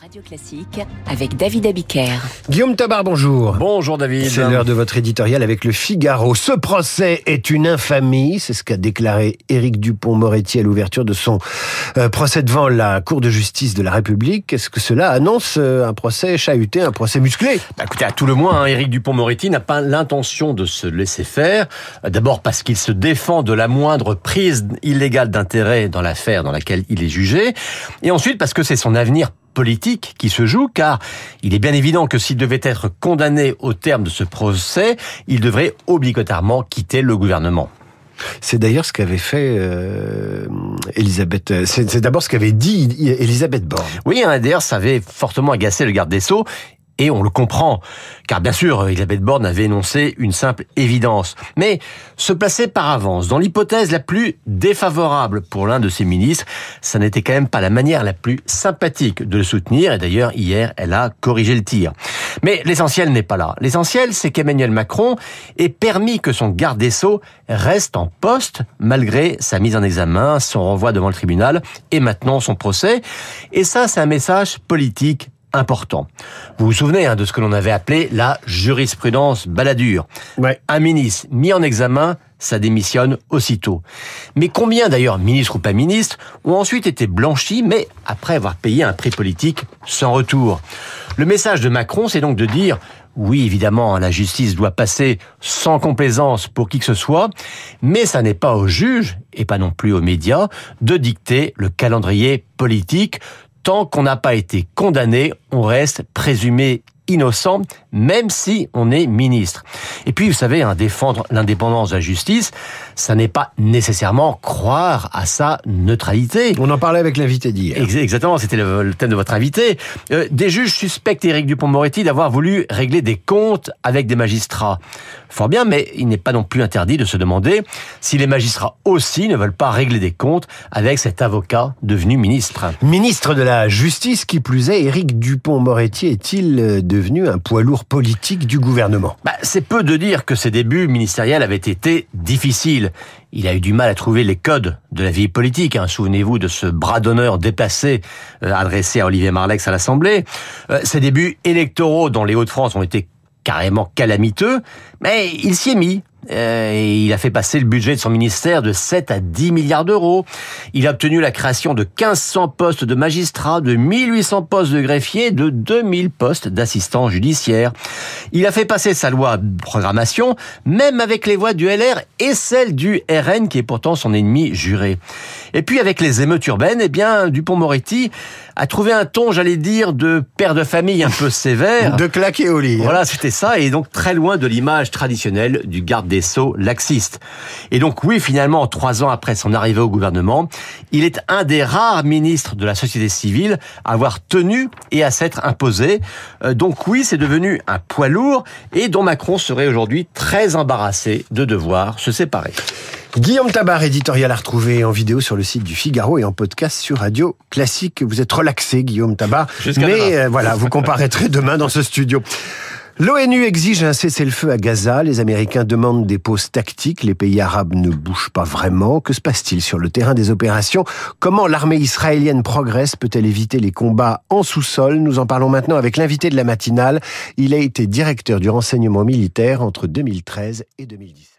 Radio Classique avec David Abiker. Guillaume Tabar, bonjour. Bonjour David. C'est l'heure de votre éditorial avec le Figaro. Ce procès est une infamie, c'est ce qu'a déclaré Éric Dupont-Moretti à l'ouverture de son euh, procès devant la Cour de justice de la République. Est-ce que cela annonce euh, un procès chahuté, un procès musclé? Bah, Écoutez, à tout le moins, hein, Éric Dupont-Moretti n'a pas l'intention de se laisser faire. D'abord parce qu'il se défend de la moindre prise illégale d'intérêt dans l'affaire dans laquelle il est jugé. Et ensuite parce que c'est son avenir politique qui se joue, car il est bien évident que s'il devait être condamné au terme de ce procès, il devrait obligatoirement quitter le gouvernement. C'est d'ailleurs ce qu'avait fait euh, Elisabeth. Euh, c'est d'abord ce qu'avait dit Elisabeth Borne. Oui, hein, d'ailleurs, ça avait fortement agacé le garde des Sceaux. Et on le comprend, car bien sûr, Elisabeth Borne avait énoncé une simple évidence. Mais se placer par avance dans l'hypothèse la plus défavorable pour l'un de ses ministres, ça n'était quand même pas la manière la plus sympathique de le soutenir. Et d'ailleurs, hier, elle a corrigé le tir. Mais l'essentiel n'est pas là. L'essentiel, c'est qu'Emmanuel Macron ait permis que son garde des Sceaux reste en poste, malgré sa mise en examen, son renvoi devant le tribunal et maintenant son procès. Et ça, c'est un message politique important. Vous vous souvenez hein, de ce que l'on avait appelé la jurisprudence baladure. Un ministre mis en examen, ça démissionne aussitôt. Mais combien d'ailleurs, ministres ou pas ministres, ont ensuite été blanchis, mais après avoir payé un prix politique sans retour? Le message de Macron, c'est donc de dire oui, évidemment, la justice doit passer sans complaisance pour qui que ce soit, mais ça n'est pas aux juges, et pas non plus aux médias, de dicter le calendrier politique tant qu'on n'a pas été condamné, on reste présumé innocent, même si on est ministre. Et puis, vous savez, hein, défendre l'indépendance de la justice, ça n'est pas nécessairement croire à sa neutralité. On en parlait avec l'invité d'hier. Exactement, c'était le, thème de votre invité. Euh, des juges suspectent Éric Dupont-Moretti d'avoir voulu régler des comptes avec des magistrats. Fort bien, mais il n'est pas non plus interdit de se demander si les magistrats aussi ne veulent pas régler des comptes avec cet avocat devenu ministre. Ministre de la Justice, qui plus est, Éric Dupont-Moretti est-il euh, un poids lourd politique du gouvernement bah, C'est peu de dire que ses débuts ministériels avaient été difficiles. Il a eu du mal à trouver les codes de la vie politique. Hein. Souvenez-vous de ce bras d'honneur déplacé euh, adressé à Olivier Marlex à l'Assemblée. Euh, ses débuts électoraux dans les Hauts-de-France ont été carrément calamiteux, mais il s'y est mis. Euh, il a fait passer le budget de son ministère de 7 à 10 milliards d'euros. Il a obtenu la création de 1500 postes de magistrats, de 1800 postes de greffiers, de 2000 postes d'assistants judiciaires. Il a fait passer sa loi de programmation, même avec les voix du LR et celle du RN, qui est pourtant son ennemi juré. Et puis avec les émeutes urbaines, eh bien, Dupont-Moretti a trouvé un ton, j'allais dire, de père de famille un peu sévère. de claquer au lit. Hein. Voilà, c'était ça, et donc très loin de l'image traditionnelle du garde des Sceaux laxiste. Et donc oui, finalement, trois ans après son arrivée au gouvernement, il est un des rares ministres de la société civile à avoir tenu et à s'être imposé. Euh, donc oui, c'est devenu un poids lourd et dont Macron serait aujourd'hui très embarrassé de devoir se séparer. Guillaume Tabar, éditorial à retrouver en vidéo sur le site du Figaro et en podcast sur Radio Classique. Vous êtes relaxé, Guillaume Tabar. Mais euh, voilà, vous comparaîtrez demain dans ce studio. L'ONU exige un cessez-le-feu à Gaza. Les Américains demandent des pauses tactiques. Les pays arabes ne bougent pas vraiment. Que se passe-t-il sur le terrain des opérations? Comment l'armée israélienne progresse? Peut-elle éviter les combats en sous-sol? Nous en parlons maintenant avec l'invité de la matinale. Il a été directeur du renseignement militaire entre 2013 et 2017.